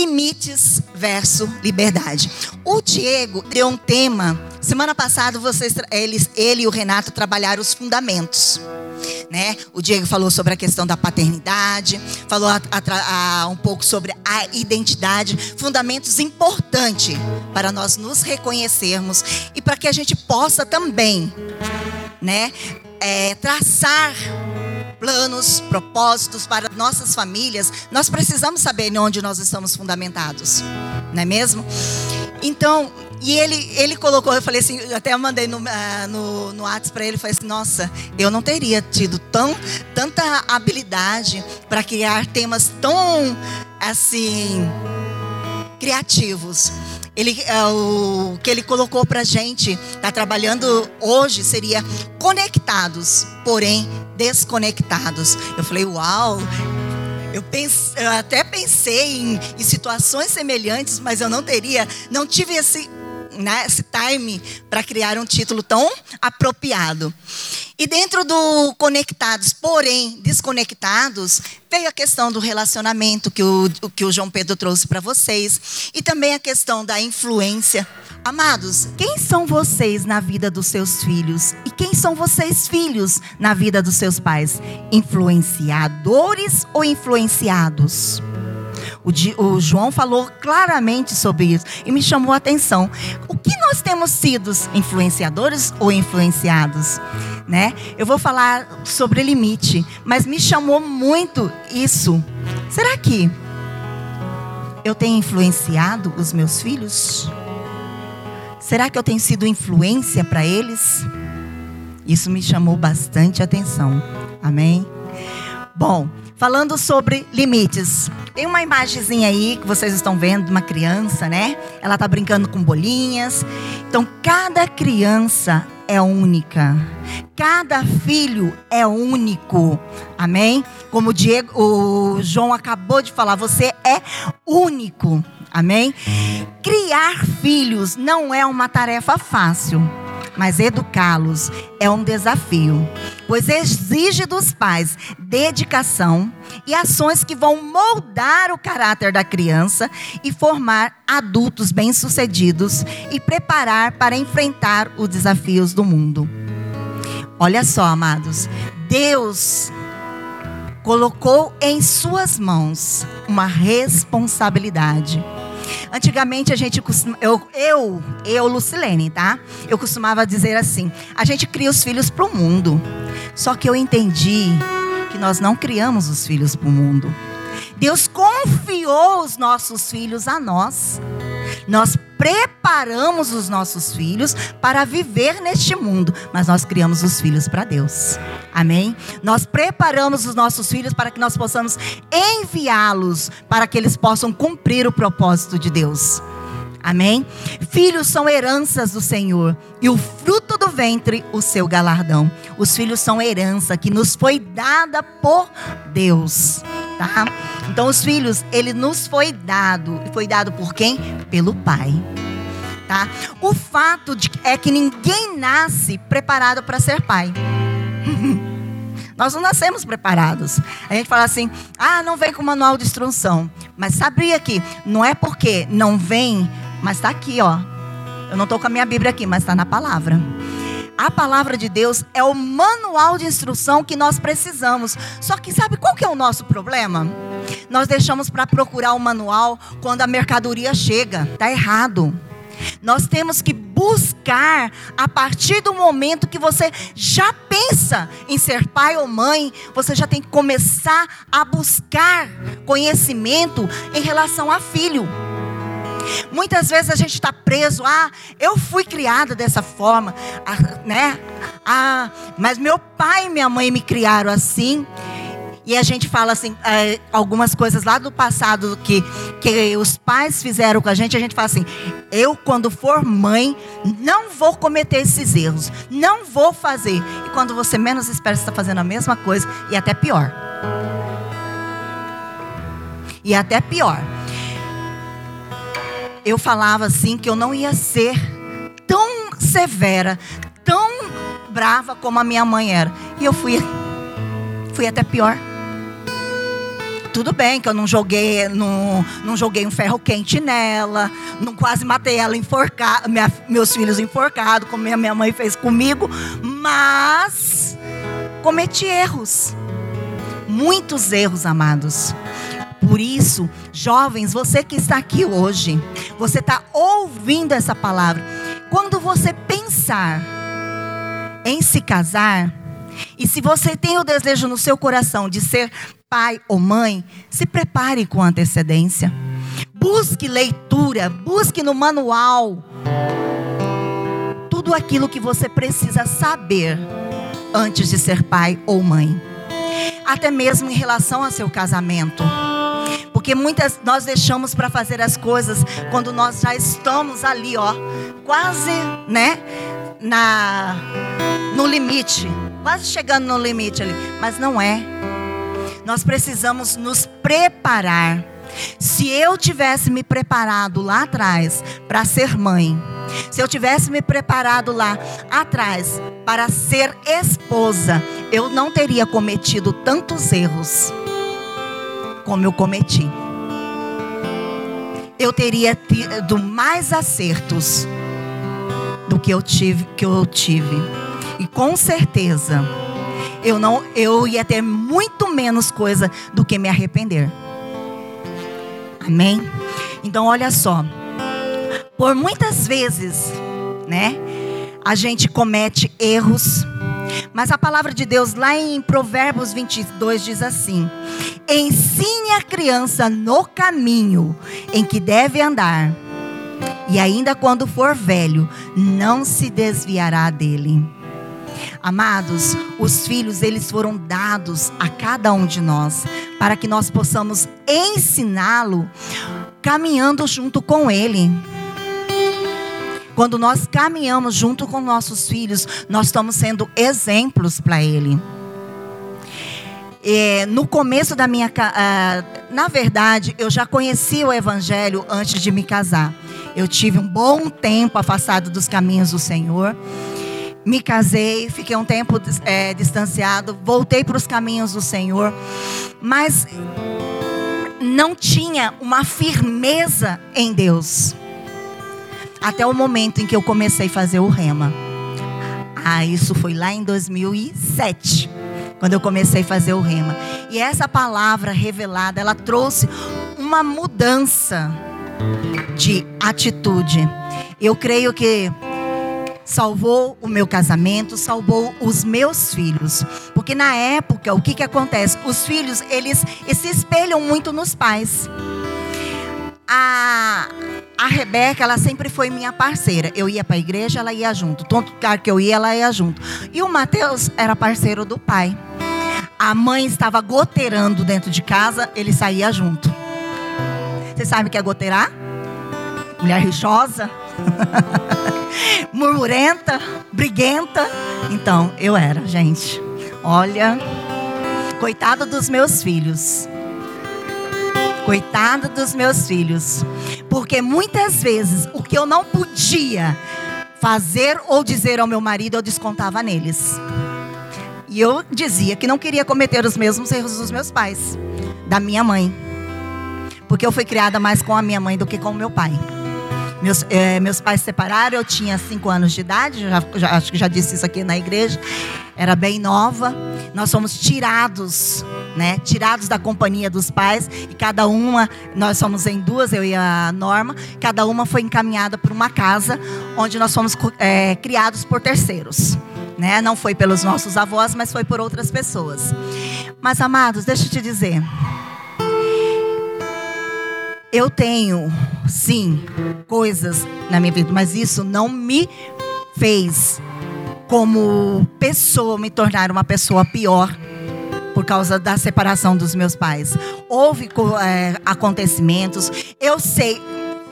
limites versus liberdade. O Diego deu um tema. Semana passada vocês, eles, ele e o Renato trabalharam os fundamentos. Né? O Diego falou sobre a questão da paternidade, falou a, a, a, um pouco sobre a identidade, fundamentos importantes para nós nos reconhecermos e para que a gente possa também, né, é, traçar planos, propósitos para nossas famílias, nós precisamos saber onde nós estamos fundamentados, não é mesmo? Então, e ele, ele colocou, eu falei assim, eu até mandei no, uh, no, no WhatsApp para ele, falei assim, nossa, eu não teria tido tão, tanta habilidade para criar temas tão, assim, criativos. Ele, uh, o que ele colocou para gente, está trabalhando hoje, seria conectados, porém desconectados. Eu falei, uau, eu, pense, eu até pensei em, em, situações semelhantes, mas eu não teria, não tive esse né, esse time para criar um título tão apropriado. E dentro do conectados, porém desconectados, veio a questão do relacionamento que o, que o João Pedro trouxe para vocês e também a questão da influência. Amados, quem são vocês na vida dos seus filhos? E quem são vocês, filhos, na vida dos seus pais? Influenciadores ou influenciados? O, o, João falou claramente sobre isso e me chamou a atenção. O que nós temos sido influenciadores ou influenciados? Né? Eu vou falar sobre limite, mas me chamou muito isso. Será que eu tenho influenciado os meus filhos? Será que eu tenho sido influência para eles? Isso me chamou bastante atenção. Amém? Bom, falando sobre limites. Tem uma imagenzinha aí que vocês estão vendo uma criança, né? Ela está brincando com bolinhas. Então, cada criança é única. Cada filho é único. Amém? Como o, Diego, o João acabou de falar, você é único. Amém? Criar filhos não é uma tarefa fácil mas educá-los é um desafio, pois exige dos pais dedicação e ações que vão moldar o caráter da criança e formar adultos bem-sucedidos e preparar para enfrentar os desafios do mundo. Olha só, amados, Deus colocou em suas mãos uma responsabilidade Antigamente a gente costuma, eu, eu, eu, Lucilene, tá? Eu costumava dizer assim: a gente cria os filhos para o mundo. Só que eu entendi que nós não criamos os filhos para o mundo. Deus confiou os nossos filhos a nós. Nós preparamos os nossos filhos para viver neste mundo, mas nós criamos os filhos para Deus. Amém? Nós preparamos os nossos filhos para que nós possamos enviá-los para que eles possam cumprir o propósito de Deus. Amém? Filhos são heranças do Senhor e o fruto do ventre, o seu galardão. Os filhos são herança que nos foi dada por Deus, tá? Então os filhos, ele nos foi dado, foi dado por quem? Pelo Pai. Tá? O fato de, é que ninguém nasce preparado para ser pai. Nós não nascemos preparados. A gente fala assim: ah, não vem com manual de instrução. Mas sabia que não é porque não vem mas está aqui, ó. Eu não estou com a minha Bíblia aqui, mas está na palavra. A palavra de Deus é o manual de instrução que nós precisamos. Só que sabe qual que é o nosso problema? Nós deixamos para procurar o manual quando a mercadoria chega. Está errado. Nós temos que buscar a partir do momento que você já pensa em ser pai ou mãe, você já tem que começar a buscar conhecimento em relação a filho. Muitas vezes a gente está preso, ah, eu fui criada dessa forma, ah, né? Ah, mas meu pai e minha mãe me criaram assim. E a gente fala assim, é, algumas coisas lá do passado que, que os pais fizeram com a gente, a gente fala assim: eu, quando for mãe, não vou cometer esses erros, não vou fazer. E quando você menos espera, você está fazendo a mesma coisa e até pior. E até pior eu falava assim que eu não ia ser tão severa, tão brava como a minha mãe era. E eu fui, fui até pior. Tudo bem que eu não joguei, não, não joguei um ferro quente nela, não quase matei ela enforcada, minha, meus filhos enforcados, como a minha mãe fez comigo, mas cometi erros. Muitos erros, amados. Por isso, jovens, você que está aqui hoje, você está ouvindo essa palavra. Quando você pensar em se casar, e se você tem o desejo no seu coração de ser pai ou mãe, se prepare com antecedência. Busque leitura, busque no manual tudo aquilo que você precisa saber antes de ser pai ou mãe. Até mesmo em relação ao seu casamento. Porque muitas nós deixamos para fazer as coisas quando nós já estamos ali, ó, quase, né, na no limite, quase chegando no limite ali, mas não é. Nós precisamos nos preparar. Se eu tivesse me preparado lá atrás para ser mãe, se eu tivesse me preparado lá atrás para ser esposa, eu não teria cometido tantos erros como eu cometi. Eu teria tido mais acertos do que eu tive, que eu tive. E com certeza, eu não, eu ia ter muito menos coisa do que me arrepender. Amém? Então olha só. Por muitas vezes, né, a gente comete erros, mas a palavra de Deus lá em Provérbios 22 diz assim: Ensine a criança no caminho em que deve andar, e ainda quando for velho, não se desviará dele. Amados, os filhos eles foram dados a cada um de nós para que nós possamos ensiná-lo caminhando junto com ele. Quando nós caminhamos junto com nossos filhos, nós estamos sendo exemplos para ele. É, no começo da minha. Uh, na verdade, eu já conheci o Evangelho antes de me casar. Eu tive um bom tempo afastado dos caminhos do Senhor me casei, fiquei um tempo é, distanciado, voltei para os caminhos do Senhor, mas não tinha uma firmeza em Deus. Até o momento em que eu comecei a fazer o rema. Ah, isso foi lá em 2007, quando eu comecei a fazer o rema. E essa palavra revelada, ela trouxe uma mudança de atitude. Eu creio que salvou o meu casamento, salvou os meus filhos. Porque na época, o que, que acontece? Os filhos, eles, eles se espelham muito nos pais. A, a Rebeca, ela sempre foi minha parceira. Eu ia para a igreja, ela ia junto. Todo lugar que eu ia, ela ia junto. E o Mateus era parceiro do pai. A mãe estava goteirando dentro de casa, ele saía junto. Você sabe o que é goteirar? Mulher rixosa. murmurenta, briguenta. Então, eu era, gente. Olha, coitado dos meus filhos. Coitado dos meus filhos. Porque muitas vezes o que eu não podia fazer ou dizer ao meu marido, eu descontava neles. E eu dizia que não queria cometer os mesmos erros dos meus pais, da minha mãe. Porque eu fui criada mais com a minha mãe do que com o meu pai. Meus, é, meus pais se separaram, eu tinha cinco anos de idade, já, já, acho que já disse isso aqui na igreja. Era bem nova. Nós fomos tirados, né? Tirados da companhia dos pais. E cada uma, nós somos em duas, eu e a Norma. Cada uma foi encaminhada para uma casa onde nós fomos é, criados por terceiros. Né? Não foi pelos nossos avós, mas foi por outras pessoas. Mas, amados, deixa eu te dizer. Eu tenho, sim, coisas na minha vida, mas isso não me fez, como pessoa, me tornar uma pessoa pior por causa da separação dos meus pais. Houve é, acontecimentos, eu sei,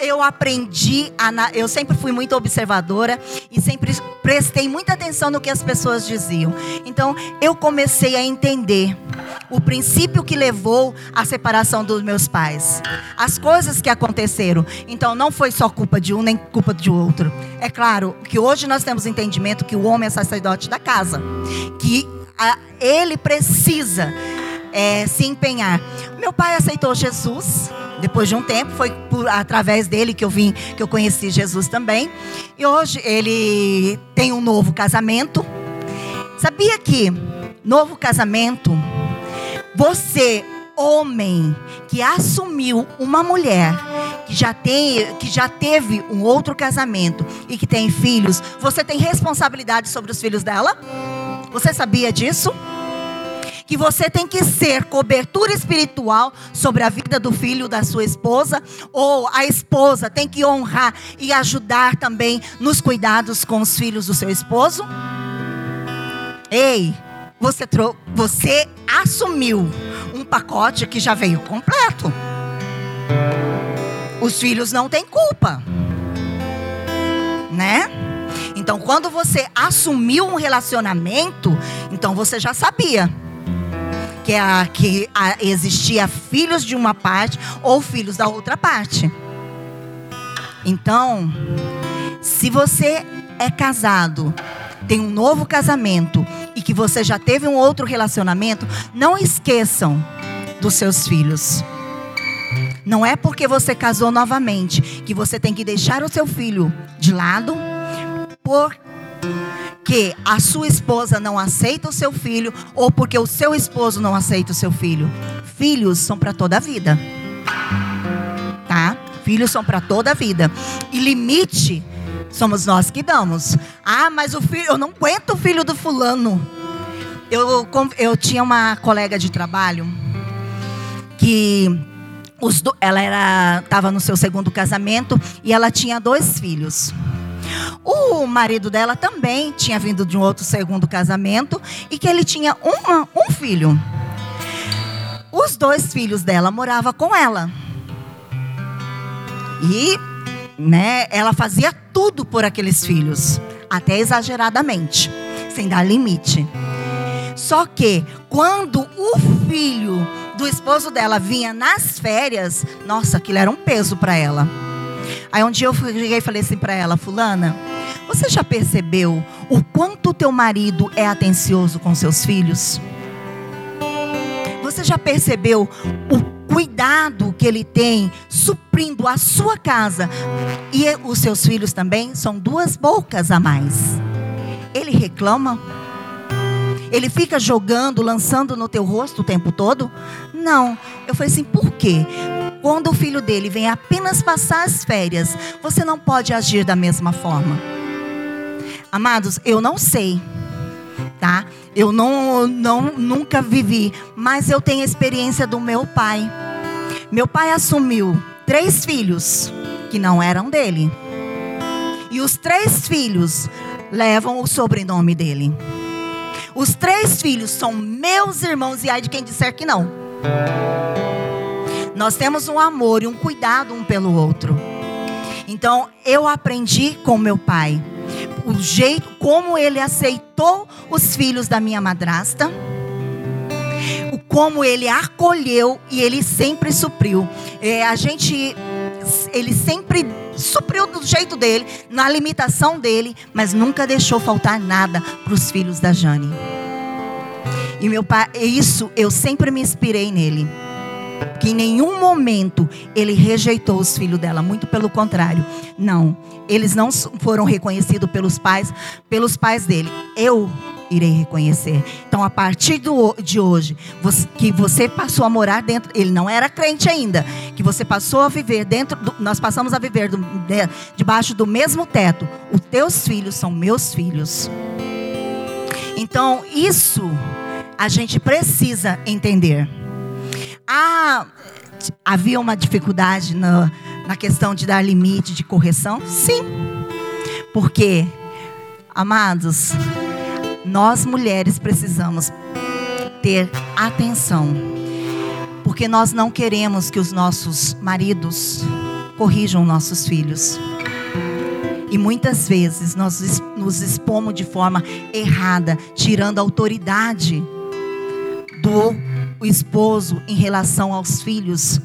eu aprendi, a, eu sempre fui muito observadora e sempre prestei muita atenção no que as pessoas diziam. Então, eu comecei a entender o princípio que levou à separação dos meus pais. As coisas que aconteceram. Então, não foi só culpa de um nem culpa de outro. É claro que hoje nós temos entendimento que o homem é sacerdote da casa, que a, ele precisa é, se empenhar. Meu pai aceitou Jesus. Depois de um tempo, foi por, através dele que eu vim, que eu conheci Jesus também. E hoje ele tem um novo casamento. Sabia que novo casamento, você homem que assumiu uma mulher que já tem, que já teve um outro casamento e que tem filhos, você tem responsabilidade sobre os filhos dela? Você sabia disso? Que você tem que ser cobertura espiritual sobre a vida do filho da sua esposa, ou a esposa tem que honrar e ajudar também nos cuidados com os filhos do seu esposo? Ei, você, você assumiu um pacote que já veio completo. Os filhos não têm culpa. Né? Então, quando você assumiu um relacionamento, então você já sabia que, a, que a, existia filhos de uma parte ou filhos da outra parte. Então, se você é casado, tem um novo casamento e que você já teve um outro relacionamento, não esqueçam dos seus filhos. Não é porque você casou novamente que você tem que deixar o seu filho de lado, porque a sua esposa não aceita o seu filho ou porque o seu esposo não aceita o seu filho. Filhos são para toda a vida. Tá? Filhos são para toda a vida. E limite Somos nós que damos. Ah, mas o filho, eu não aguento o filho do fulano. Eu, eu tinha uma colega de trabalho que os do, ela estava no seu segundo casamento e ela tinha dois filhos. O marido dela também tinha vindo de um outro segundo casamento e que ele tinha uma, um filho. Os dois filhos dela moravam com ela. E né, ela fazia tudo por aqueles filhos, até exageradamente, sem dar limite. Só que quando o filho do esposo dela vinha nas férias, nossa, aquilo era um peso para ela. Aí um dia eu cheguei e falei assim para ela, fulana, você já percebeu o quanto teu marido é atencioso com seus filhos? Você já percebeu o cuidado que ele tem suprindo a sua casa e os seus filhos também são duas bocas a mais. Ele reclama? Ele fica jogando, lançando no teu rosto o tempo todo? Não. Eu falei assim, por quê? Quando o filho dele vem apenas passar as férias, você não pode agir da mesma forma. Amados, eu não sei, tá? Eu não, não nunca vivi, mas eu tenho experiência do meu pai. Meu pai assumiu três filhos que não eram dele. E os três filhos levam o sobrenome dele. Os três filhos são meus irmãos e ai de quem disser que não. Nós temos um amor e um cuidado um pelo outro. Então, eu aprendi com meu pai o jeito como ele aceitou os filhos da minha madrasta, o como ele acolheu e ele sempre supriu. É, a gente, ele sempre supriu do jeito dele, na limitação dele, mas nunca deixou faltar nada para os filhos da Jane. E meu pai, isso eu sempre me inspirei nele que em nenhum momento ele rejeitou os filhos dela, muito pelo contrário. Não, eles não foram reconhecidos pelos pais, pelos pais dele. Eu irei reconhecer. Então, a partir do, de hoje, você, que você passou a morar dentro, ele não era crente ainda, que você passou a viver dentro, do, nós passamos a viver do, de, debaixo do mesmo teto. Os teus filhos são meus filhos. Então, isso a gente precisa entender. Ah, havia uma dificuldade na, na questão de dar limite de correção? Sim. Porque, amados, nós mulheres precisamos ter atenção. Porque nós não queremos que os nossos maridos corrijam nossos filhos. E muitas vezes nós nos expomos de forma errada, tirando a autoridade do o esposo em relação aos filhos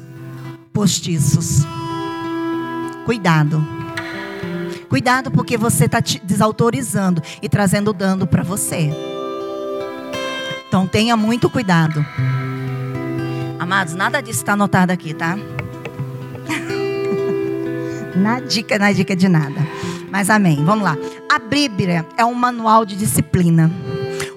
postiços. Cuidado. Cuidado porque você está desautorizando e trazendo dano para você. Então tenha muito cuidado. Amados, nada disso está anotado aqui, tá? na dica, na dica de nada. Mas amém. Vamos lá. A Bíblia é um manual de disciplina.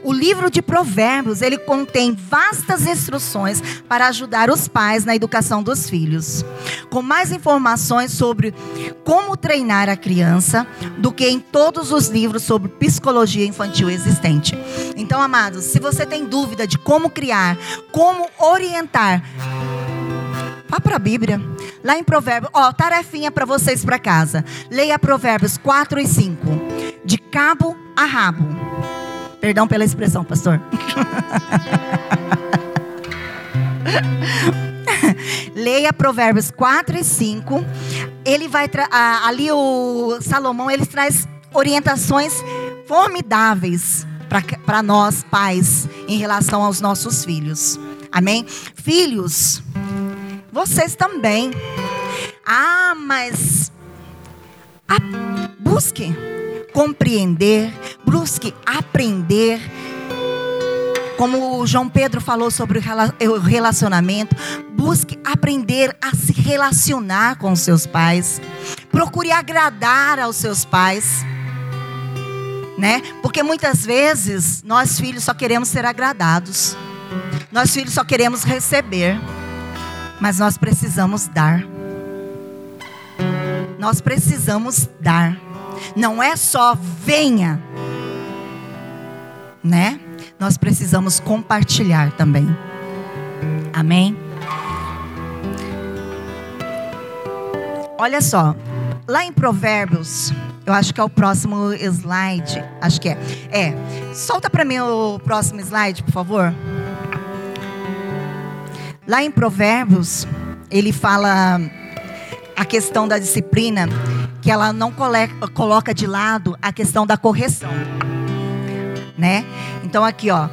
O livro de Provérbios, ele contém vastas instruções para ajudar os pais na educação dos filhos. Com mais informações sobre como treinar a criança do que em todos os livros sobre psicologia infantil existente. Então, amados, se você tem dúvida de como criar, como orientar, vá para a Bíblia. Lá em Provérbios, ó, tarefinha para vocês para casa. Leia Provérbios 4 e 5. De cabo a rabo. Perdão pela expressão, pastor. Leia Provérbios 4 e 5. Ele vai ali o Salomão, ele traz orientações formidáveis para nós pais em relação aos nossos filhos. Amém? Filhos, vocês também. Ah, mas busque compreender, busque aprender. Como o João Pedro falou sobre o relacionamento, busque aprender a se relacionar com os seus pais. Procure agradar aos seus pais. Né? Porque muitas vezes nós filhos só queremos ser agradados. Nós filhos só queremos receber. Mas nós precisamos dar. Nós precisamos dar. Não é só venha, né? Nós precisamos compartilhar também. Amém? Olha só, lá em Provérbios, eu acho que é o próximo slide, acho que é. É, solta para mim o próximo slide, por favor. Lá em Provérbios, ele fala a questão da disciplina que ela não coloca de lado a questão da correção. Né? Então aqui, ó,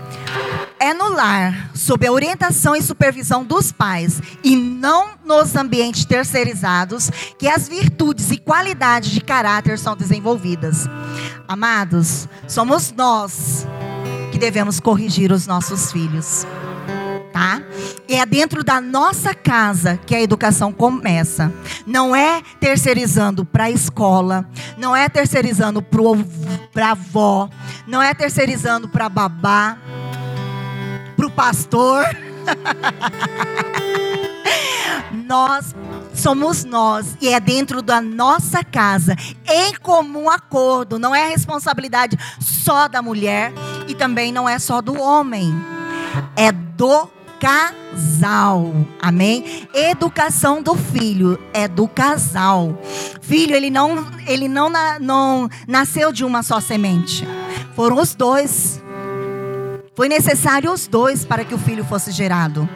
é no lar, sob a orientação e supervisão dos pais e não nos ambientes terceirizados que as virtudes e qualidades de caráter são desenvolvidas. Amados, somos nós que devemos corrigir os nossos filhos tá? E é dentro da nossa casa que a educação começa. Não é terceirizando para a escola, não é terceirizando para a avó, não é terceirizando para babá, para o pastor. nós somos nós e é dentro da nossa casa, em comum acordo. Não é responsabilidade só da mulher e também não é só do homem. É do casal. Amém? Educação do filho é do casal. Filho, ele não, ele não, não nasceu de uma só semente. Foram os dois. Foi necessário os dois para que o filho fosse gerado,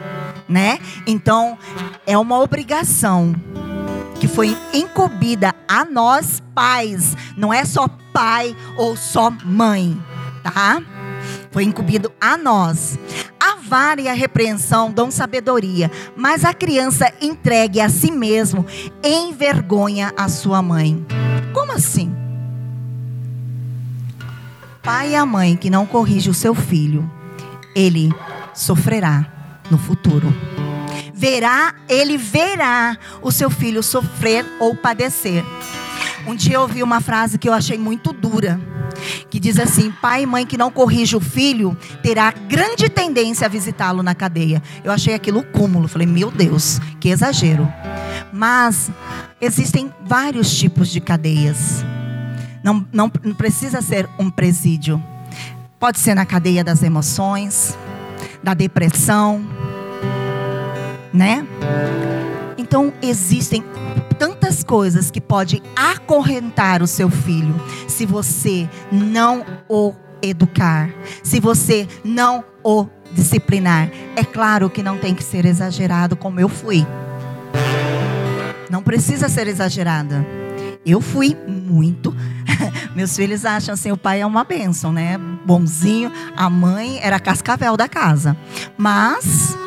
né? Então, é uma obrigação que foi incumbida a nós pais, não é só pai ou só mãe, tá? Foi incumbido a nós. A vara e a repreensão dão sabedoria, mas a criança entregue a si mesmo envergonha a sua mãe. Como assim? Pai e a mãe que não corrige o seu filho, ele sofrerá no futuro. Verá, ele verá o seu filho sofrer ou padecer. Um dia eu ouvi uma frase que eu achei muito dura que diz assim: pai e mãe que não corrige o filho terá grande tendência a visitá-lo na cadeia. Eu achei aquilo cúmulo. Falei, meu Deus, que exagero. Mas existem vários tipos de cadeias. Não, não, não precisa ser um presídio. Pode ser na cadeia das emoções, da depressão, né? Então existem tantas coisas que pode acorrentar o seu filho se você não o educar, se você não o disciplinar. É claro que não tem que ser exagerado como eu fui. Não precisa ser exagerada. Eu fui muito. Meus filhos acham assim, o pai é uma bênção, né? Bonzinho. A mãe era cascavel da casa. Mas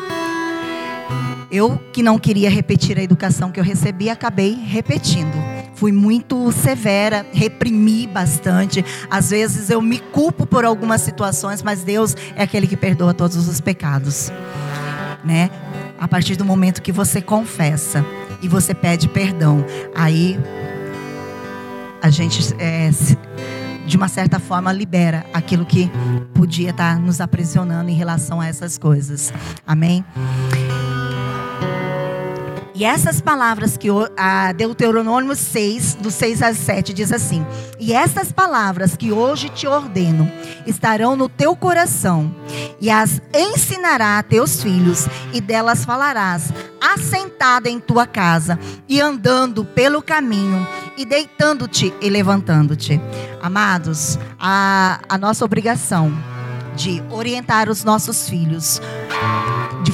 eu que não queria repetir a educação que eu recebi, acabei repetindo. Fui muito severa, reprimi bastante. Às vezes eu me culpo por algumas situações, mas Deus é aquele que perdoa todos os pecados, né? A partir do momento que você confessa e você pede perdão, aí a gente é, de uma certa forma libera aquilo que podia estar nos aprisionando em relação a essas coisas. Amém? E essas palavras que a Deuteronômio 6, do 6 a 7, diz assim: E essas palavras que hoje te ordeno estarão no teu coração, e as ensinará a teus filhos, e delas falarás, assentada em tua casa, e andando pelo caminho, e deitando-te e levantando-te. Amados, a, a nossa obrigação de orientar os nossos filhos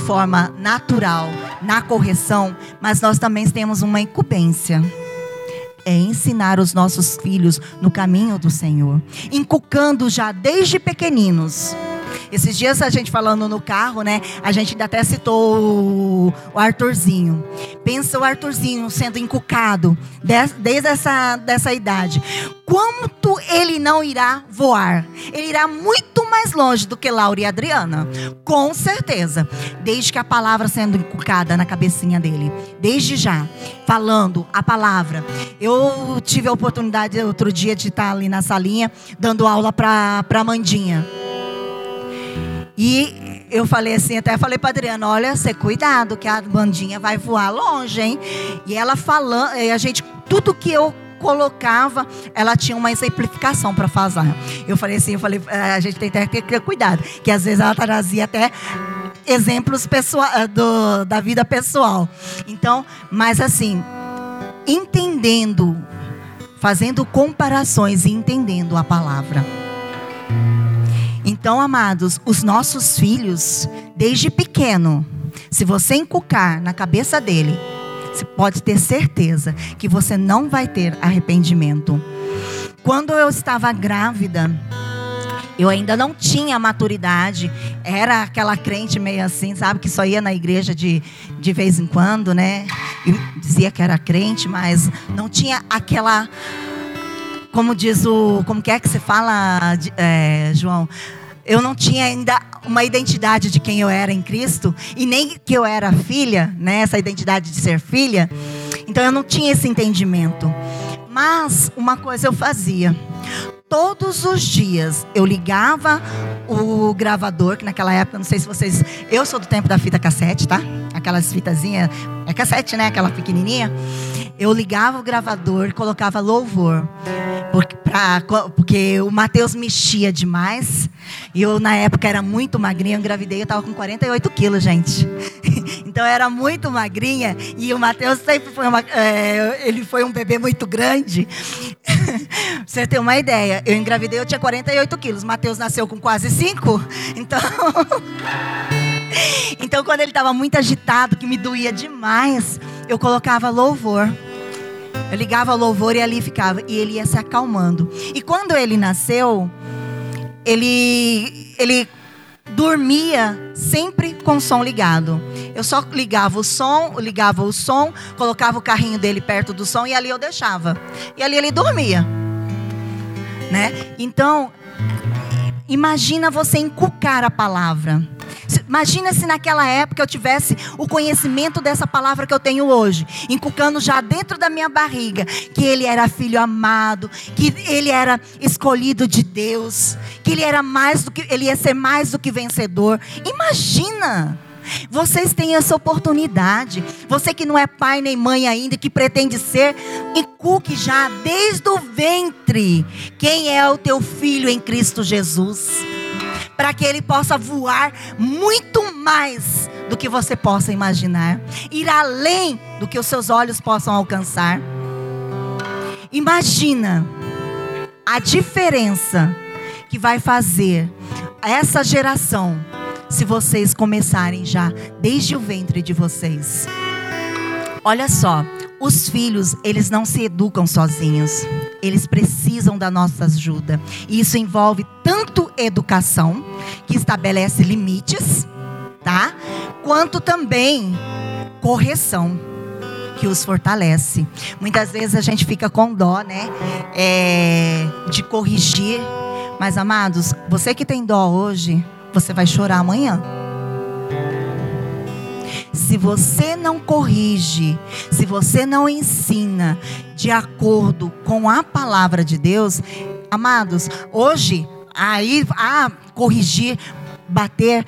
forma natural na correção, mas nós também temos uma incumbência. É ensinar os nossos filhos no caminho do Senhor, inculcando já desde pequeninos. Esses dias a gente falando no carro, né? A gente até citou o Arthurzinho. Pensa o Arthurzinho sendo inculcado desde essa dessa idade. Quanto ele não irá voar? Ele irá muito mais longe do que Laura e Adriana. Com certeza. Desde que a palavra sendo inculcada na cabecinha dele. Desde já. Falando a palavra. Eu tive a oportunidade outro dia de estar ali na salinha dando aula para a Mandinha. E eu falei assim, até falei para Adriana, olha, você cuidado que a bandinha vai voar longe, hein? E ela falando, e a gente, tudo que eu colocava, ela tinha uma exemplificação para fazer. Eu falei assim, eu falei, é, a gente tem que ter cuidado, que às vezes ela trazia até exemplos pessoal, é, do, da vida pessoal. Então, mas assim, entendendo, fazendo comparações e entendendo a palavra. Então, amados, os nossos filhos, desde pequeno, se você encucar na cabeça dele, você pode ter certeza que você não vai ter arrependimento. Quando eu estava grávida, eu ainda não tinha maturidade, era aquela crente meio assim, sabe, que só ia na igreja de, de vez em quando, né? E dizia que era crente, mas não tinha aquela. Como diz o. Como que é que você fala, é, João? Eu não tinha ainda uma identidade de quem eu era em Cristo e nem que eu era filha, né, essa identidade de ser filha. Então eu não tinha esse entendimento. Mas uma coisa eu fazia. Todos os dias eu ligava o gravador, que naquela época, não sei se vocês. Eu sou do tempo da fita cassete, tá? Aquelas fitazinhas. É cassete, né? Aquela pequenininha. Eu ligava o gravador, colocava louvor. Porque, pra, porque o Mateus mexia demais. E eu, na época, era muito magrinha. Eu engravidei, eu estava com 48 quilos, gente. então, eu era muito magrinha. E o Mateus sempre foi uma, é, ele foi um bebê muito grande. você ter uma ideia, eu engravidei, eu tinha 48 quilos. Mateus nasceu com quase 5. Então. então, quando ele estava muito agitado, que me doía demais, eu colocava louvor. Eu ligava louvor e ali ficava. E ele ia se acalmando. E quando ele nasceu, ele, ele dormia sempre com o som ligado. Eu só ligava o som, ligava o som, colocava o carrinho dele perto do som e ali eu deixava. E ali ele dormia. Né? Então, imagina você encucar a palavra. Imagina se naquela época eu tivesse o conhecimento dessa palavra que eu tenho hoje, inculcando já dentro da minha barriga que ele era filho amado, que ele era escolhido de Deus, que ele era mais do que ele ia ser mais do que vencedor. Imagina! Vocês têm essa oportunidade. Você que não é pai nem mãe ainda, que pretende ser, inculque já desde o ventre quem é o teu filho em Cristo Jesus para que ele possa voar muito mais do que você possa imaginar, ir além do que os seus olhos possam alcançar. Imagina a diferença que vai fazer essa geração se vocês começarem já desde o ventre de vocês. Olha só, os filhos, eles não se educam sozinhos. Eles precisam da nossa ajuda. E isso envolve tanto educação, que estabelece limites, tá? Quanto também correção, que os fortalece. Muitas vezes a gente fica com dó, né? É, de corrigir. Mas, amados, você que tem dó hoje, você vai chorar amanhã. se você não corrige, se você não ensina de acordo com a palavra de Deus, amados, hoje aí a corrigir, bater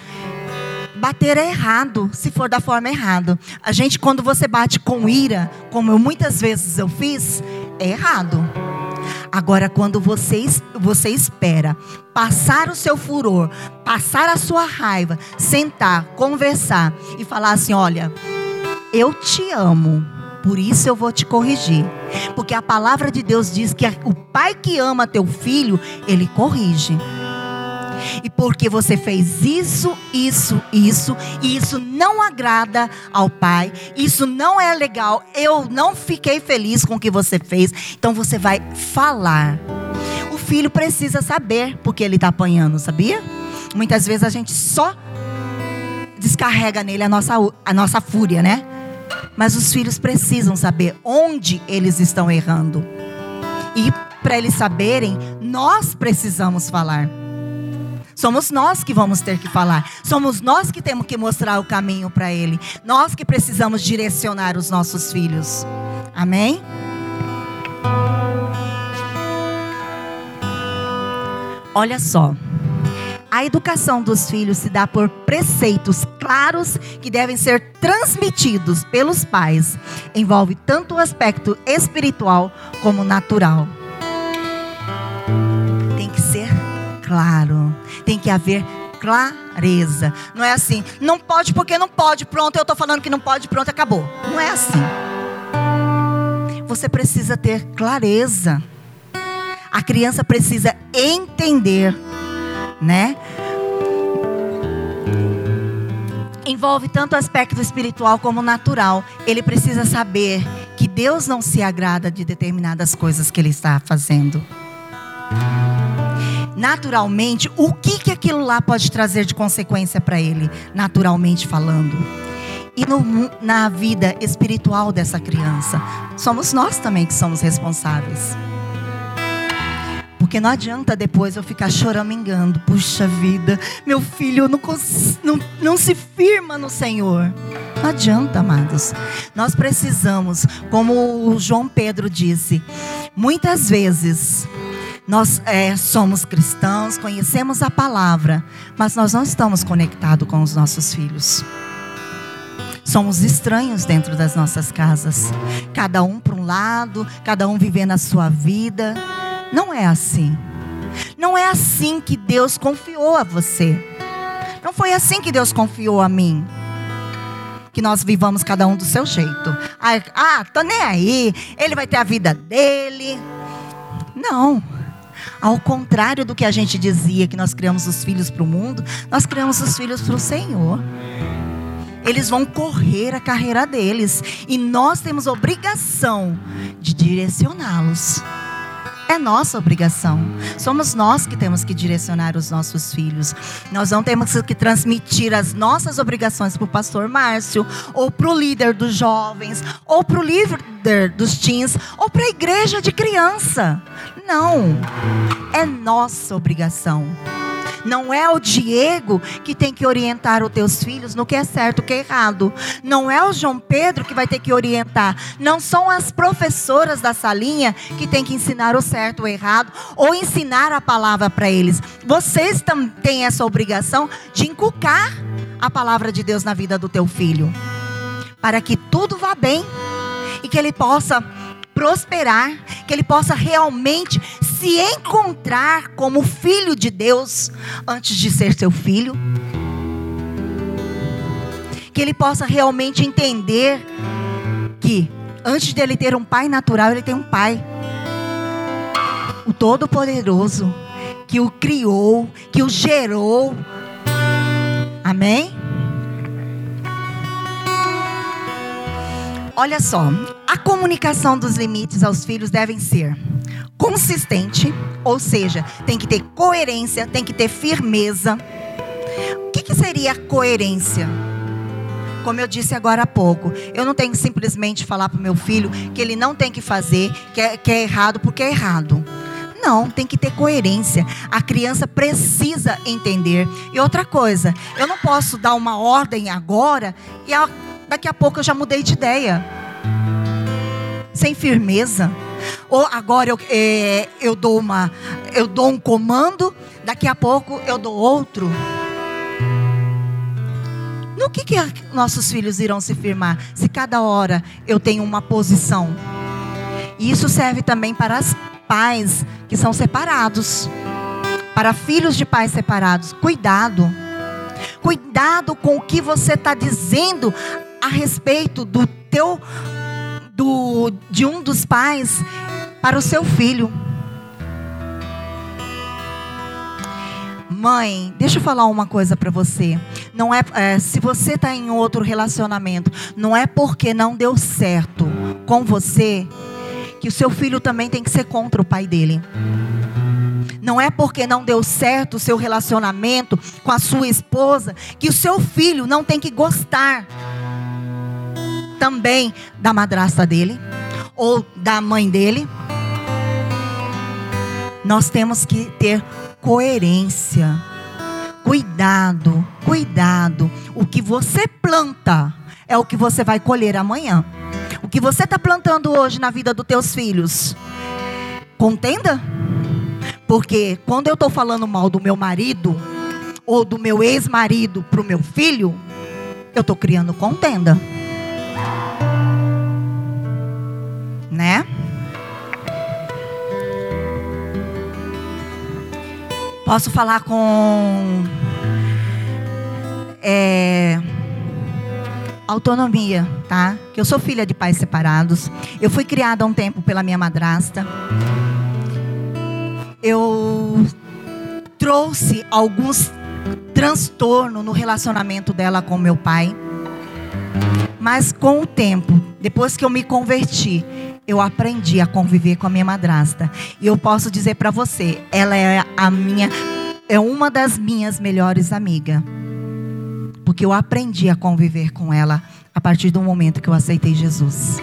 bater é errado, se for da forma errada. A gente quando você bate com ira, como eu muitas vezes eu fiz, é errado. Agora, quando você, você espera passar o seu furor, passar a sua raiva, sentar, conversar e falar assim: olha, eu te amo, por isso eu vou te corrigir. Porque a palavra de Deus diz que o pai que ama teu filho, ele corrige. E porque você fez isso, isso, isso, e isso não agrada ao Pai, isso não é legal, eu não fiquei feliz com o que você fez, então você vai falar. O filho precisa saber porque ele está apanhando, sabia? Muitas vezes a gente só descarrega nele a nossa, a nossa fúria, né? Mas os filhos precisam saber onde eles estão errando. E para eles saberem, nós precisamos falar. Somos nós que vamos ter que falar. Somos nós que temos que mostrar o caminho para Ele. Nós que precisamos direcionar os nossos filhos. Amém? Olha só. A educação dos filhos se dá por preceitos claros que devem ser transmitidos pelos pais. Envolve tanto o aspecto espiritual como natural. Tem que ser claro tem que haver clareza. Não é assim, não pode porque não pode, pronto, eu estou falando que não pode, pronto, acabou. Não é assim. Você precisa ter clareza. A criança precisa entender, né? Envolve tanto o aspecto espiritual como natural. Ele precisa saber que Deus não se agrada de determinadas coisas que ele está fazendo naturalmente, o que, que aquilo lá pode trazer de consequência para ele, naturalmente falando. E no, na vida espiritual dessa criança, somos nós também que somos responsáveis. Porque não adianta depois eu ficar choramingando. Puxa vida, meu filho não, não, não se firma no Senhor. Não adianta, amados. Nós precisamos, como o João Pedro disse, muitas vezes nós é, somos cristãos, conhecemos a palavra, mas nós não estamos conectados com os nossos filhos. Somos estranhos dentro das nossas casas, cada um para um lado, cada um vivendo a sua vida. Não é assim. Não é assim que Deus confiou a você. Não foi assim que Deus confiou a mim. Que nós vivamos cada um do seu jeito. Ah, ah tô nem aí. Ele vai ter a vida dele. Não. Ao contrário do que a gente dizia que nós criamos os filhos para o mundo, nós criamos os filhos para o Senhor. Eles vão correr a carreira deles e nós temos obrigação de direcioná-los. É nossa obrigação. Somos nós que temos que direcionar os nossos filhos. Nós não temos que transmitir as nossas obrigações para o pastor Márcio, ou para o líder dos jovens, ou para o líder dos teens, ou para a igreja de criança. Não. É nossa obrigação. Não é o Diego que tem que orientar os teus filhos no que é certo, o que é errado. Não é o João Pedro que vai ter que orientar. Não são as professoras da salinha que tem que ensinar o certo o errado ou ensinar a palavra para eles. Vocês têm essa obrigação de inculcar a palavra de Deus na vida do teu filho, para que tudo vá bem e que ele possa prosperar, que ele possa realmente se encontrar como filho de Deus antes de ser seu filho. Que ele possa realmente entender que antes dele ter um pai natural, ele tem um pai. O Todo-Poderoso, que o criou, que o gerou. Amém? Olha só, a comunicação dos limites aos filhos devem ser consistente, ou seja, tem que ter coerência, tem que ter firmeza. O que, que seria coerência? Como eu disse agora há pouco, eu não tenho que simplesmente falar para o meu filho que ele não tem que fazer, que é, que é errado porque é errado. Não, tem que ter coerência. A criança precisa entender. E outra coisa, eu não posso dar uma ordem agora e daqui a pouco eu já mudei de ideia. Sem firmeza. Ou agora eu, é, eu dou uma, eu dou um comando, daqui a pouco eu dou outro. No que, que nossos filhos irão se firmar? Se cada hora eu tenho uma posição. E isso serve também para os pais que são separados. Para filhos de pais separados. Cuidado. Cuidado com o que você está dizendo a respeito do teu do, de um dos pais para o seu filho. Mãe, deixa eu falar uma coisa para você. Não é, é se você está em outro relacionamento, não é porque não deu certo com você que o seu filho também tem que ser contra o pai dele. Não é porque não deu certo o seu relacionamento com a sua esposa que o seu filho não tem que gostar também da madrasta dele ou da mãe dele. Nós temos que ter coerência. Cuidado, cuidado. O que você planta é o que você vai colher amanhã. O que você está plantando hoje na vida dos teus filhos, contenda. Porque quando eu estou falando mal do meu marido ou do meu ex-marido para o meu filho, eu estou criando contenda. Né? Posso falar com é, autonomia, tá? Que eu sou filha de pais separados. Eu fui criada há um tempo pela minha madrasta. Eu trouxe alguns transtornos no relacionamento dela com meu pai. Mas com o tempo, depois que eu me converti, eu aprendi a conviver com a minha madrasta. E eu posso dizer para você, ela é a minha é uma das minhas melhores amigas. Porque eu aprendi a conviver com ela a partir do momento que eu aceitei Jesus.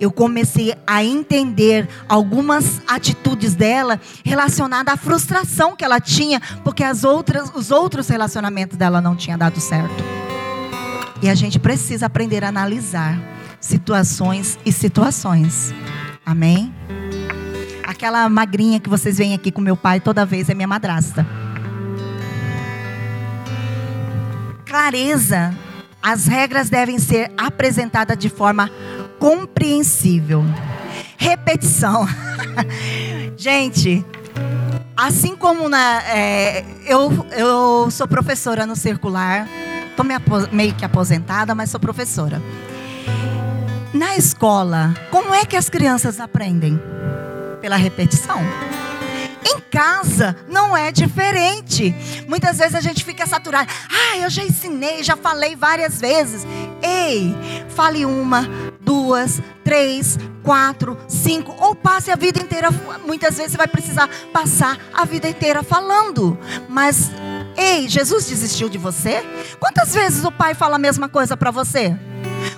Eu comecei a entender algumas atitudes dela relacionadas à frustração que ela tinha, porque as outras, os outros relacionamentos dela não tinham dado certo. E a gente precisa aprender a analisar situações e situações. Amém? Aquela magrinha que vocês veem aqui com meu pai toda vez é minha madrasta. Clareza. As regras devem ser apresentadas de forma compreensível. Repetição. Gente, assim como na, é, eu, eu sou professora no circular, estou meio que aposentada, mas sou professora. Na escola, como é que as crianças aprendem? Pela repetição. Em casa não é diferente. Muitas vezes a gente fica saturado. Ah, eu já ensinei, já falei várias vezes. Ei, fale uma, duas, três, quatro, cinco, ou passe a vida inteira. Muitas vezes você vai precisar passar a vida inteira falando. Mas, ei, Jesus desistiu de você? Quantas vezes o pai fala a mesma coisa para você?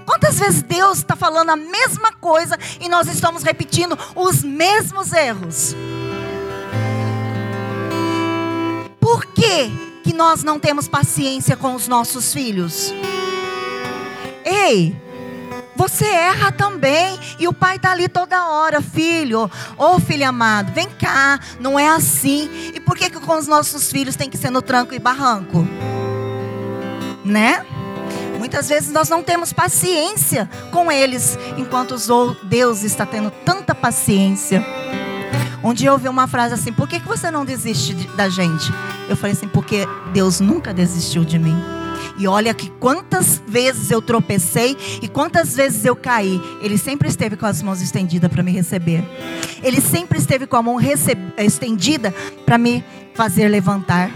Quantas vezes Deus está falando a mesma coisa e nós estamos repetindo os mesmos erros? Por que, que nós não temos paciência com os nossos filhos? Ei, você erra também. E o pai está ali toda hora, filho. Ô oh, filho amado, vem cá. Não é assim. E por que, que com os nossos filhos tem que ser no tranco e barranco? Né? Muitas vezes nós não temos paciência com eles, enquanto Deus está tendo tanta paciência. Um dia eu ouvi uma frase assim: Por que, que você não desiste da gente? Eu falei assim: Porque Deus nunca desistiu de mim. E olha que quantas vezes eu tropecei e quantas vezes eu caí. Ele sempre esteve com as mãos estendidas para me receber. Ele sempre esteve com a mão estendida para me fazer levantar.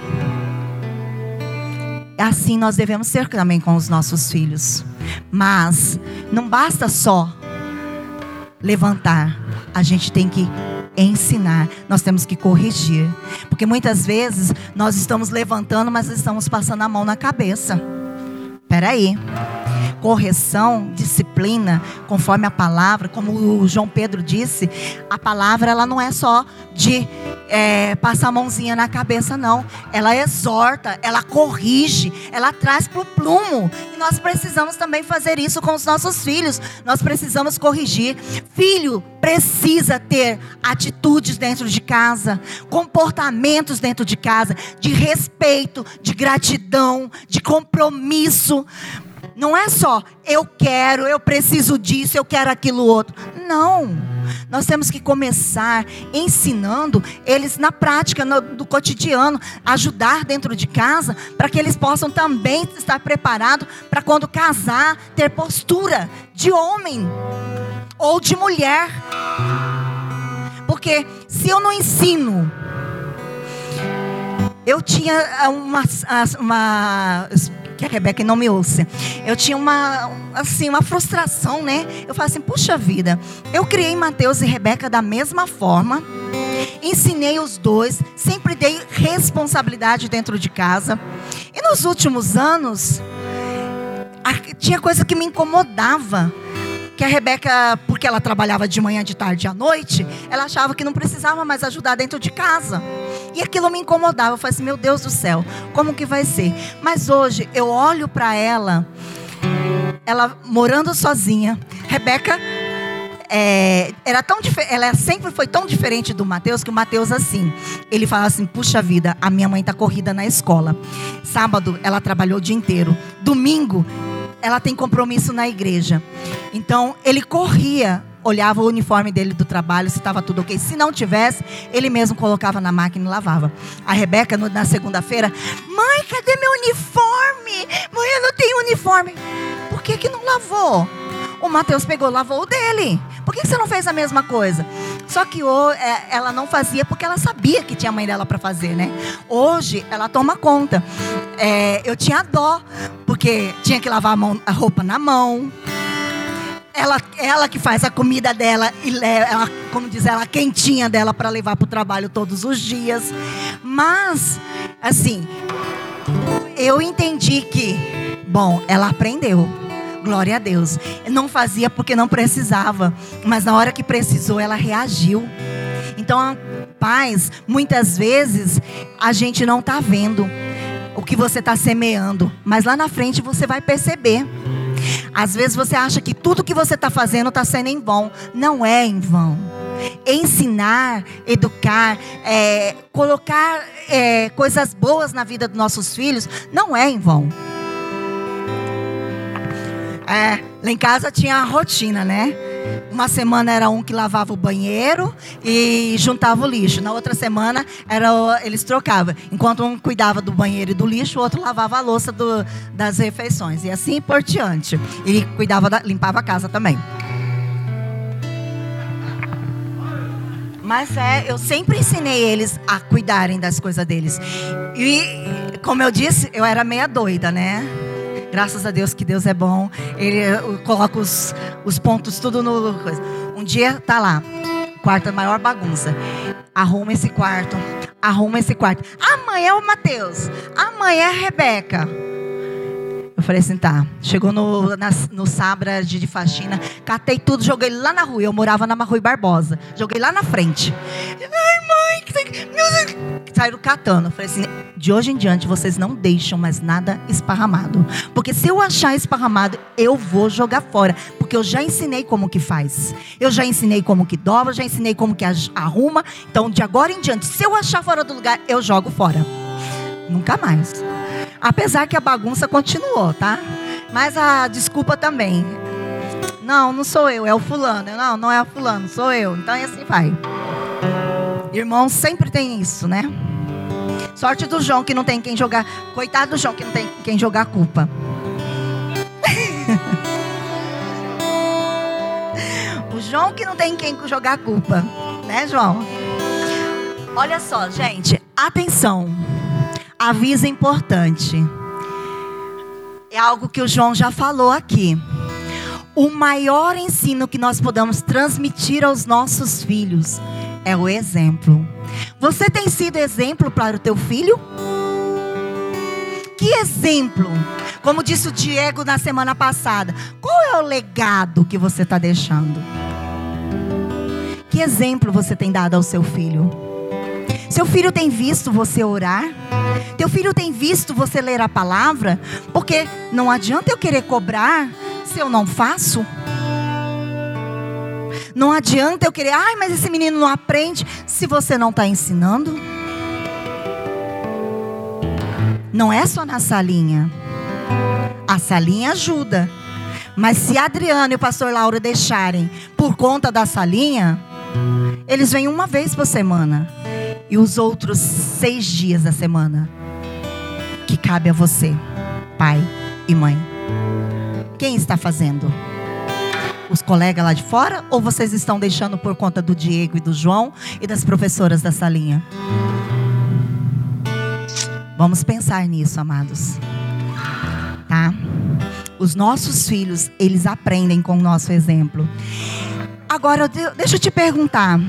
Assim nós devemos ser também com os nossos filhos. Mas não basta só levantar, a gente tem que ensinar, nós temos que corrigir. Porque muitas vezes nós estamos levantando, mas estamos passando a mão na cabeça. Espera aí. Correção, disciplina conforme a palavra, como o João Pedro disse, a palavra ela não é só de é, passar a mãozinha na cabeça, não. Ela exorta, ela corrige, ela traz para o plumo. E nós precisamos também fazer isso com os nossos filhos. Nós precisamos corrigir. Filho precisa ter atitudes dentro de casa, comportamentos dentro de casa, de respeito, de gratidão, de compromisso. Não é só eu quero, eu preciso disso, eu quero aquilo outro. Não. Nós temos que começar ensinando eles na prática, no, do cotidiano, ajudar dentro de casa, para que eles possam também estar preparados para quando casar, ter postura de homem ou de mulher. Porque se eu não ensino, eu tinha uma, uma que a Rebeca não me ouça. Eu tinha uma, assim, uma frustração, né? Eu falei assim, puxa vida, eu criei Mateus e Rebeca da mesma forma, ensinei os dois, sempre dei responsabilidade dentro de casa. E nos últimos anos, tinha coisa que me incomodava que a Rebeca, porque ela trabalhava de manhã, de tarde e à noite, ela achava que não precisava mais ajudar dentro de casa. E aquilo me incomodava. Eu falei assim: meu Deus do céu, como que vai ser? Mas hoje eu olho para ela, ela morando sozinha. Rebeca é, era tão ela sempre foi tão diferente do Mateus que o Mateus assim, ele fala assim: "Puxa vida, a minha mãe está corrida na escola. Sábado ela trabalhou o dia inteiro. Domingo ela tem compromisso na igreja. Então, ele corria, olhava o uniforme dele do trabalho, se estava tudo ok. Se não tivesse, ele mesmo colocava na máquina e lavava. A Rebeca, na segunda-feira, mãe, cadê meu uniforme? Mãe, eu não tenho uniforme. Por que, que não lavou? O Mateus pegou, lavou o dele. Por que você não fez a mesma coisa? Só que é, ela não fazia porque ela sabia que tinha a mãe dela para fazer, né? Hoje ela toma conta. É, eu tinha dó, porque tinha que lavar a, mão, a roupa na mão. Ela, ela que faz a comida dela e ela, como diz ela, quentinha dela para levar para o trabalho todos os dias. Mas, assim, eu entendi que, bom, ela aprendeu. Glória a Deus. Não fazia porque não precisava, mas na hora que precisou, ela reagiu. Então, pais, muitas vezes a gente não está vendo o que você está semeando, mas lá na frente você vai perceber. Às vezes você acha que tudo que você está fazendo está sendo em vão. Não é em vão. Ensinar, educar, é, colocar é, coisas boas na vida dos nossos filhos, não é em vão. É, lá em casa tinha a rotina, né? Uma semana era um que lavava o banheiro e juntava o lixo. Na outra semana era eles trocavam. Enquanto um cuidava do banheiro e do lixo, o outro lavava a louça do, das refeições. E assim por diante. E cuidava da, limpava a casa também. Mas é, eu sempre ensinei eles a cuidarem das coisas deles. E, como eu disse, eu era meia doida, né? Graças a Deus que Deus é bom. Ele eh, coloca os, os pontos tudo no. Um dia tá lá, quarto é maior bagunça. Arruma esse quarto, arruma esse quarto. Amanhã é o Mateus, amanhã é a Rebeca. Eu falei assim, tá. Chegou no, na, no Sabra de, de faxina, catei tudo, joguei lá na rua. Eu morava na Rui Barbosa. Joguei lá na frente. Ai, mãe, Saíram catando. Eu falei assim, de hoje em diante vocês não deixam mais nada esparramado. Porque se eu achar esparramado, eu vou jogar fora. Porque eu já ensinei como que faz. Eu já ensinei como que dobra, já ensinei como que arruma. Então, de agora em diante, se eu achar fora do lugar, eu jogo fora. Nunca mais. Apesar que a bagunça continuou, tá? Mas a desculpa também. Não, não sou eu, é o fulano. Não, não é o fulano, sou eu. Então é assim vai. Irmão sempre tem isso, né? Sorte do João que não tem quem jogar. Coitado do João que não tem quem jogar a culpa. o João que não tem quem jogar a culpa, né, João? Olha só, gente, atenção aviso importante. É algo que o João já falou aqui. O maior ensino que nós podemos transmitir aos nossos filhos é o exemplo. Você tem sido exemplo para o teu filho? Que exemplo Como disse o Diego na semana passada, qual é o legado que você está deixando? Que exemplo você tem dado ao seu filho? Seu filho tem visto você orar? Teu filho tem visto você ler a palavra? Porque não adianta eu querer cobrar se eu não faço. Não adianta eu querer, ai, mas esse menino não aprende se você não está ensinando. Não é só na salinha. A salinha ajuda. Mas se a Adriana e o pastor Laura deixarem por conta da salinha, eles vêm uma vez por semana. E os outros seis dias da semana, que cabe a você, pai e mãe. Quem está fazendo? Os colegas lá de fora? Ou vocês estão deixando por conta do Diego e do João e das professoras da salinha? Vamos pensar nisso, amados. Tá? Os nossos filhos, eles aprendem com o nosso exemplo. Agora, deixa eu te perguntar.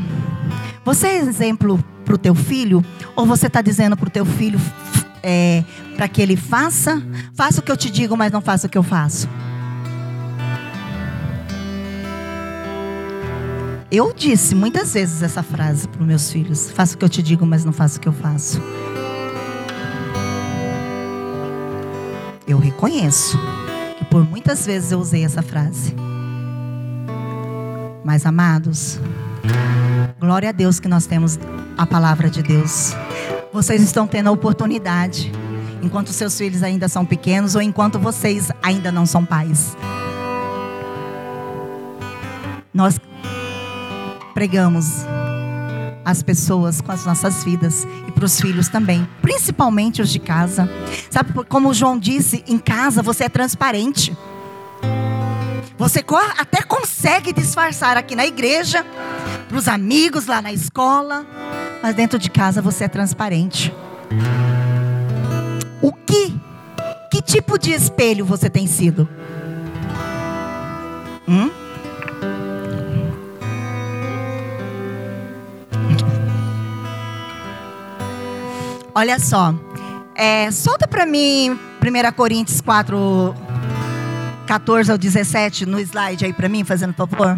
Você é exemplo para o teu filho? Ou você está dizendo para o teu filho é, para que ele faça? Faça o que eu te digo, mas não faça o que eu faço. Eu disse muitas vezes essa frase para os meus filhos: faça o que eu te digo, mas não faça o que eu faço. Eu reconheço que por muitas vezes eu usei essa frase. Mas amados, glória a Deus que nós temos a palavra de Deus. Vocês estão tendo a oportunidade, enquanto seus filhos ainda são pequenos ou enquanto vocês ainda não são pais. Nós pregamos as pessoas com as nossas vidas e para os filhos também, principalmente os de casa. Sabe como o João disse, em casa você é transparente. Você até consegue disfarçar aqui na igreja, para os amigos lá na escola, mas dentro de casa você é transparente. O que? Que tipo de espelho você tem sido? Hum? Olha só. É, solta para mim 1 Coríntios 4, 14 ao 17 no slide aí para mim, fazendo favor.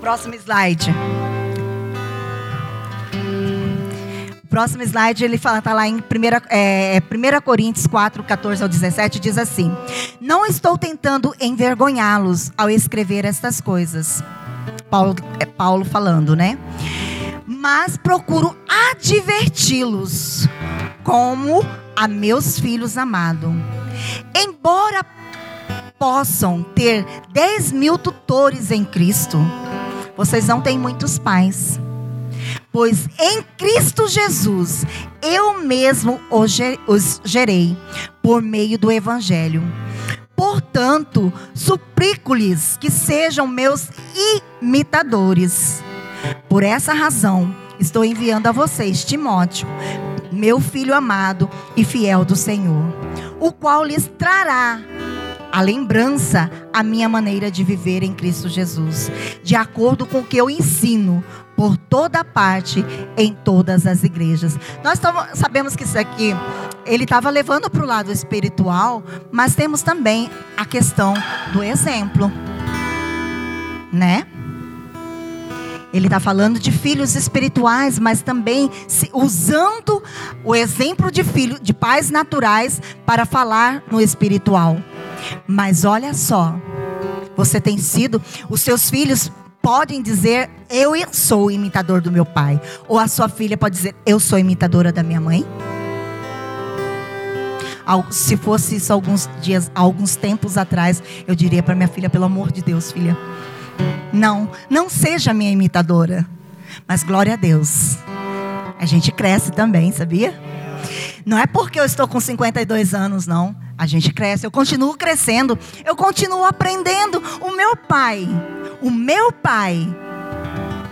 Próximo slide. Próximo slide, ele fala, tá lá em 1 é, 1 Coríntios 4, 14 ao 17, diz assim: Não estou tentando envergonhá-los ao escrever estas coisas Paulo, é Paulo falando, né? Mas procuro adverti-los como a meus filhos amados. Embora possam ter 10 mil tutores em Cristo, vocês não têm muitos pais. Pois em Cristo Jesus, eu mesmo os gerei por meio do Evangelho Portanto, suplico-lhes que sejam meus imitadores. Por essa razão, estou enviando a vocês Timóteo, meu filho amado e fiel do Senhor, o qual lhes trará a lembrança, a minha maneira de viver em Cristo Jesus, de acordo com o que eu ensino por toda parte, em todas as igrejas. Nós sabemos que isso aqui, ele estava levando para o lado espiritual, mas temos também a questão do exemplo, né? Ele está falando de filhos espirituais, mas também usando o exemplo de filho, de pais naturais para falar no espiritual. Mas olha só, você tem sido, os seus filhos podem dizer, eu sou imitador do meu pai. Ou a sua filha pode dizer, eu sou imitadora da minha mãe. Se fosse isso alguns dias, alguns tempos atrás, eu diria para minha filha, pelo amor de Deus, filha, não, não seja minha imitadora. Mas glória a Deus. A gente cresce também, sabia? Não é porque eu estou com 52 anos, não. A gente cresce, eu continuo crescendo, eu continuo aprendendo. O meu pai, o meu pai,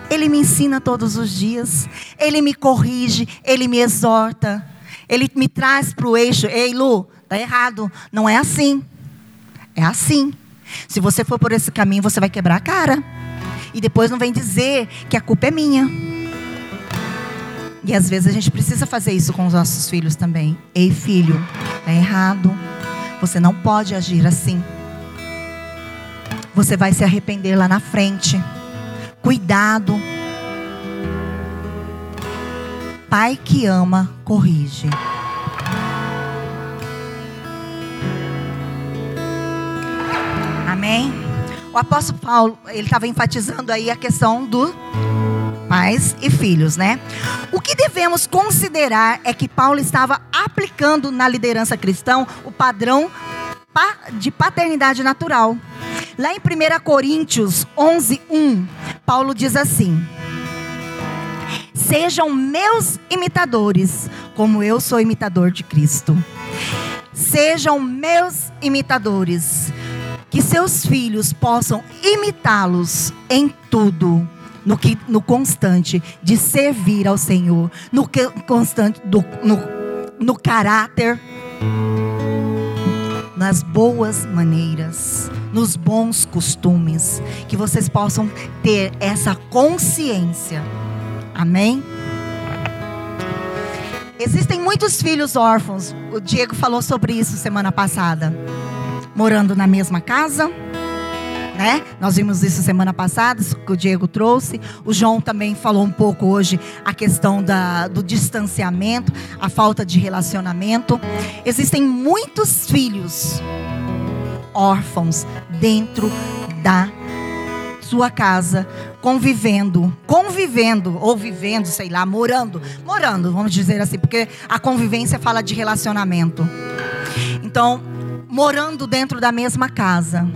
ele me ensina todos os dias, ele me corrige, ele me exorta, ele me traz para o eixo. Ei, Lu, tá errado, não é assim. É assim. Se você for por esse caminho, você vai quebrar a cara. E depois não vem dizer que a culpa é minha. E às vezes a gente precisa fazer isso com os nossos filhos também. Ei, filho, é errado. Você não pode agir assim. Você vai se arrepender lá na frente. Cuidado. Pai que ama, corrige. Amém? O apóstolo Paulo, ele estava enfatizando aí a questão do pais e filhos, né? O que devemos considerar é que Paulo estava aplicando na liderança cristã o padrão de paternidade natural. Lá em 1 Coríntios 11, 1, Paulo diz assim: Sejam meus imitadores, como eu sou imitador de Cristo. Sejam meus imitadores, que seus filhos possam imitá-los em tudo no, que, no constante de servir ao Senhor, no que, constante do, no, no caráter, nas boas maneiras, nos bons costumes, que vocês possam ter essa consciência. Amém? Existem muitos filhos órfãos. O Diego falou sobre isso semana passada. Morando na mesma casa né? Nós vimos isso semana passada, que o Diego trouxe. O João também falou um pouco hoje a questão da, do distanciamento, a falta de relacionamento. Existem muitos filhos órfãos dentro da sua casa, convivendo, convivendo ou vivendo, sei lá, morando, morando, vamos dizer assim, porque a convivência fala de relacionamento. Então, morando dentro da mesma casa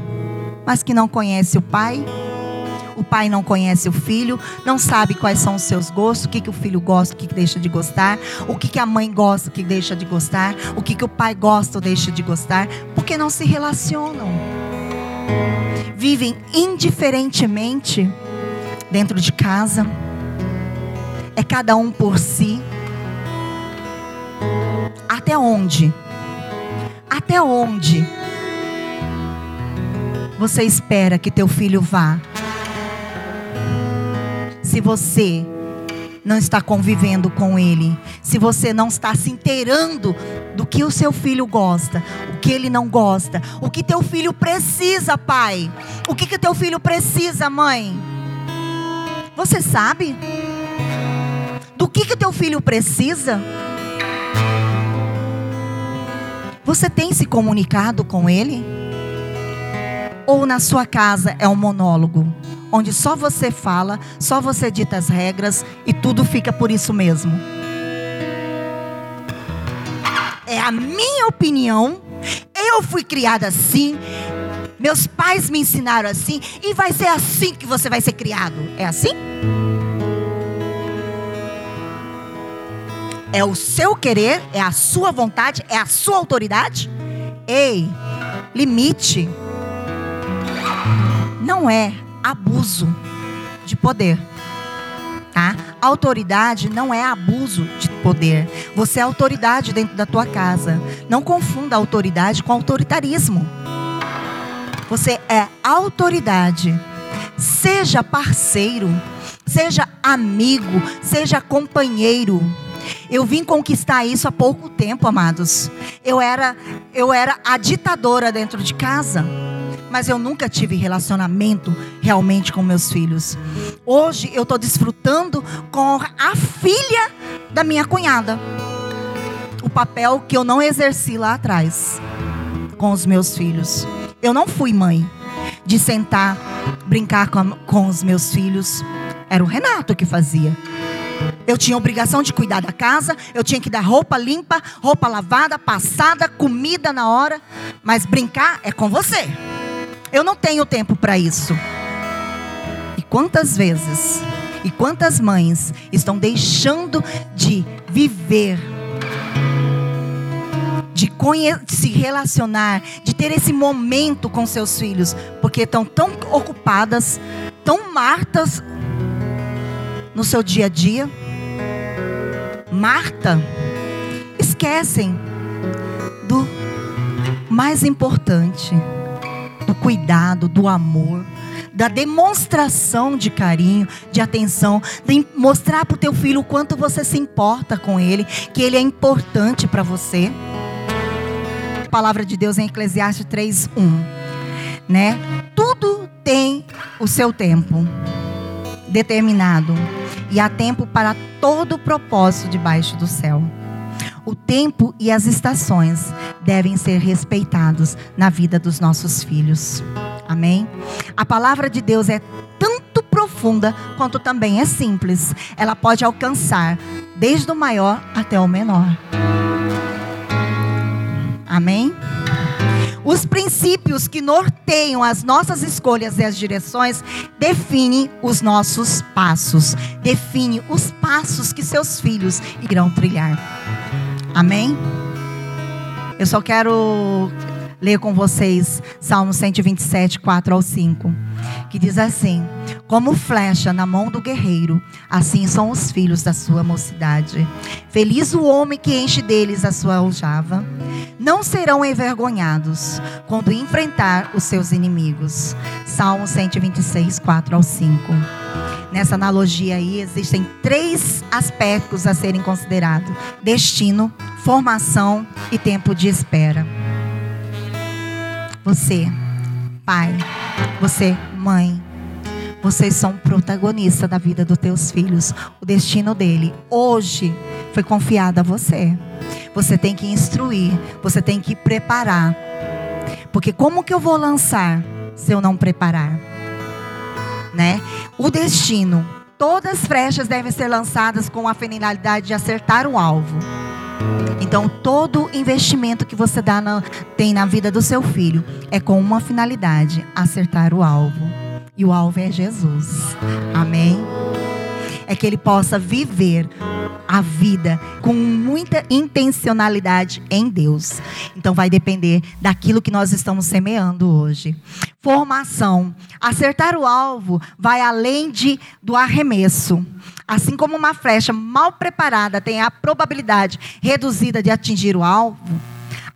mas que não conhece o pai. O pai não conhece o filho, não sabe quais são os seus gostos, o que, que o filho gosta, o que, que deixa de gostar, o que, que a mãe gosta, o que deixa de gostar, o que, que o pai gosta ou deixa de gostar, porque não se relacionam. Vivem indiferentemente dentro de casa, é cada um por si. Até onde? Até onde? Você espera que teu filho vá? Se você não está convivendo com ele, se você não está se inteirando do que o seu filho gosta, o que ele não gosta, o que teu filho precisa, pai, o que que teu filho precisa, mãe? Você sabe? Do que que teu filho precisa? Você tem se comunicado com ele? Ou na sua casa é um monólogo, onde só você fala, só você dita as regras e tudo fica por isso mesmo. É a minha opinião. Eu fui criada assim. Meus pais me ensinaram assim e vai ser assim que você vai ser criado. É assim? É o seu querer, é a sua vontade, é a sua autoridade? Ei, limite não é abuso de poder. Tá? Autoridade não é abuso de poder. Você é autoridade dentro da tua casa. Não confunda autoridade com autoritarismo. Você é autoridade. Seja parceiro, seja amigo, seja companheiro. Eu vim conquistar isso há pouco tempo, amados. Eu era eu era a ditadora dentro de casa mas eu nunca tive relacionamento realmente com meus filhos. Hoje eu estou desfrutando com a filha da minha cunhada. O papel que eu não exerci lá atrás com os meus filhos. Eu não fui mãe de sentar, brincar com, com os meus filhos. Era o Renato que fazia. Eu tinha obrigação de cuidar da casa, eu tinha que dar roupa limpa, roupa lavada, passada, comida na hora, mas brincar é com você. Eu não tenho tempo para isso. E quantas vezes e quantas mães estão deixando de viver, de se relacionar, de ter esse momento com seus filhos, porque estão tão ocupadas, tão martas no seu dia a dia. Marta, esquecem do mais importante do cuidado, do amor, da demonstração de carinho, de atenção, de mostrar para o teu filho o quanto você se importa com ele, que ele é importante para você. A palavra de Deus em Eclesiastes 3:1, né? Tudo tem o seu tempo determinado e há tempo para todo o propósito debaixo do céu. O tempo e as estações devem ser respeitados na vida dos nossos filhos. Amém? A palavra de Deus é tanto profunda quanto também é simples. Ela pode alcançar desde o maior até o menor. Amém? Os princípios que norteiam as nossas escolhas e as direções definem os nossos passos, define os passos que seus filhos irão trilhar. Amém? Eu só quero ler com vocês Salmo 127, 4 ao 5, que diz assim: Como flecha na mão do guerreiro, assim são os filhos da sua mocidade. Feliz o homem que enche deles a sua aljava. Não serão envergonhados quando enfrentar os seus inimigos. Salmo 126, 4 ao 5. Nessa analogia aí, existem três aspectos a serem considerados: destino, formação e tempo de espera. Você, pai, você, mãe, vocês são protagonistas da vida dos teus filhos. O destino dele hoje foi confiado a você. Você tem que instruir, você tem que preparar. Porque como que eu vou lançar se eu não preparar? Né? O destino, todas as flechas devem ser lançadas com a finalidade de acertar o alvo. Então, todo investimento que você dá na, tem na vida do seu filho é com uma finalidade: acertar o alvo. E o alvo é Jesus. Amém? É que ele possa viver a vida com muita intencionalidade em Deus. Então vai depender daquilo que nós estamos semeando hoje. Formação. Acertar o alvo vai além de do arremesso. Assim como uma flecha mal preparada tem a probabilidade reduzida de atingir o alvo,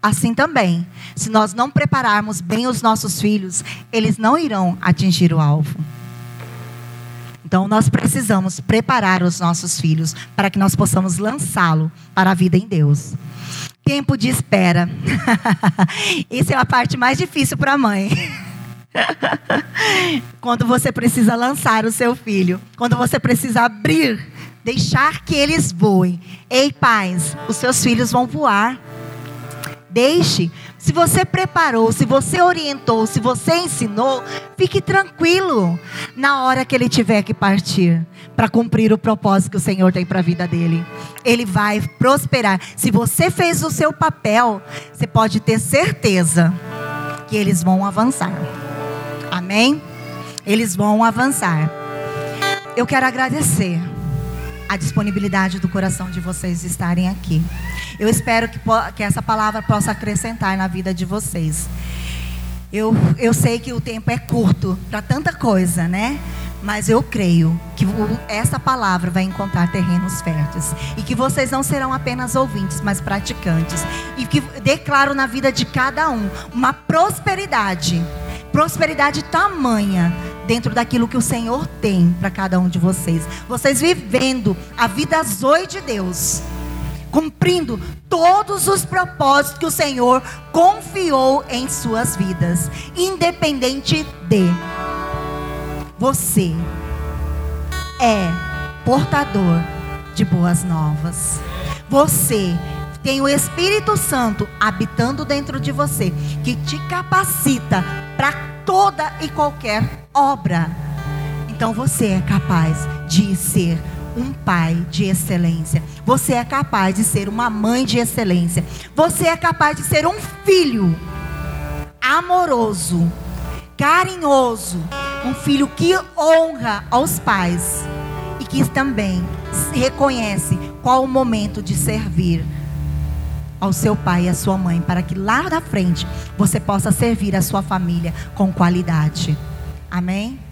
assim também, se nós não prepararmos bem os nossos filhos, eles não irão atingir o alvo. Então nós precisamos preparar os nossos filhos para que nós possamos lançá-lo para a vida em Deus. Tempo de espera. Isso é a parte mais difícil para a mãe. quando você precisa lançar o seu filho, quando você precisa abrir, deixar que eles voem. Ei, pais, os seus filhos vão voar. Deixe. Se você preparou, se você orientou, se você ensinou, fique tranquilo na hora que ele tiver que partir para cumprir o propósito que o Senhor tem para a vida dele. Ele vai prosperar. Se você fez o seu papel, você pode ter certeza que eles vão avançar. Amém? Eles vão avançar. Eu quero agradecer a disponibilidade do coração de vocês estarem aqui. Eu espero que, que essa palavra possa acrescentar na vida de vocês. Eu, eu sei que o tempo é curto para tanta coisa, né? Mas eu creio que essa palavra vai encontrar terrenos férteis. E que vocês não serão apenas ouvintes, mas praticantes. E que declaro na vida de cada um uma prosperidade prosperidade tamanha dentro daquilo que o Senhor tem para cada um de vocês. Vocês vivendo a vida zoe de Deus, cumprindo todos os propósitos que o Senhor confiou em suas vidas, independente de você é portador de boas novas. Você tem o Espírito Santo habitando dentro de você, que te capacita para toda e qualquer obra. Então você é capaz de ser um pai de excelência. Você é capaz de ser uma mãe de excelência. Você é capaz de ser um filho amoroso, carinhoso, um filho que honra aos pais e que também reconhece qual o momento de servir ao seu pai e à sua mãe, para que lá na frente você possa servir a sua família com qualidade. Amém?